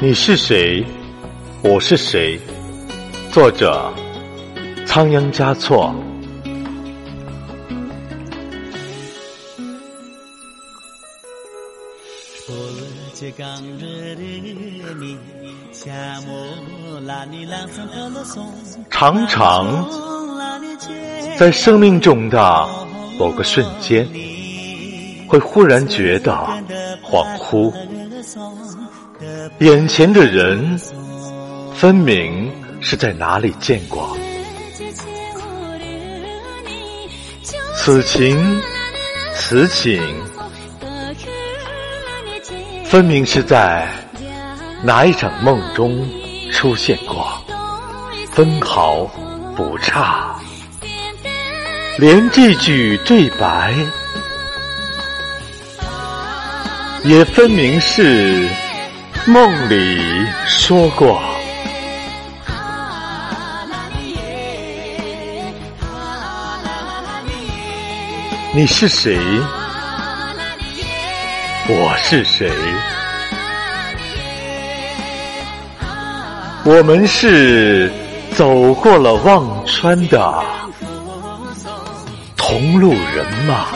你是谁？我是谁？作者：仓央嘉措。常常在生命中的某个瞬间，会忽然觉得恍惚。眼前的人，分明是在哪里见过。此情此景，分明是在哪一场梦中出现过，分毫不差。连这句对白，也分明是。梦里说过，你是谁？我是谁？我们是走过了忘川的同路人吗？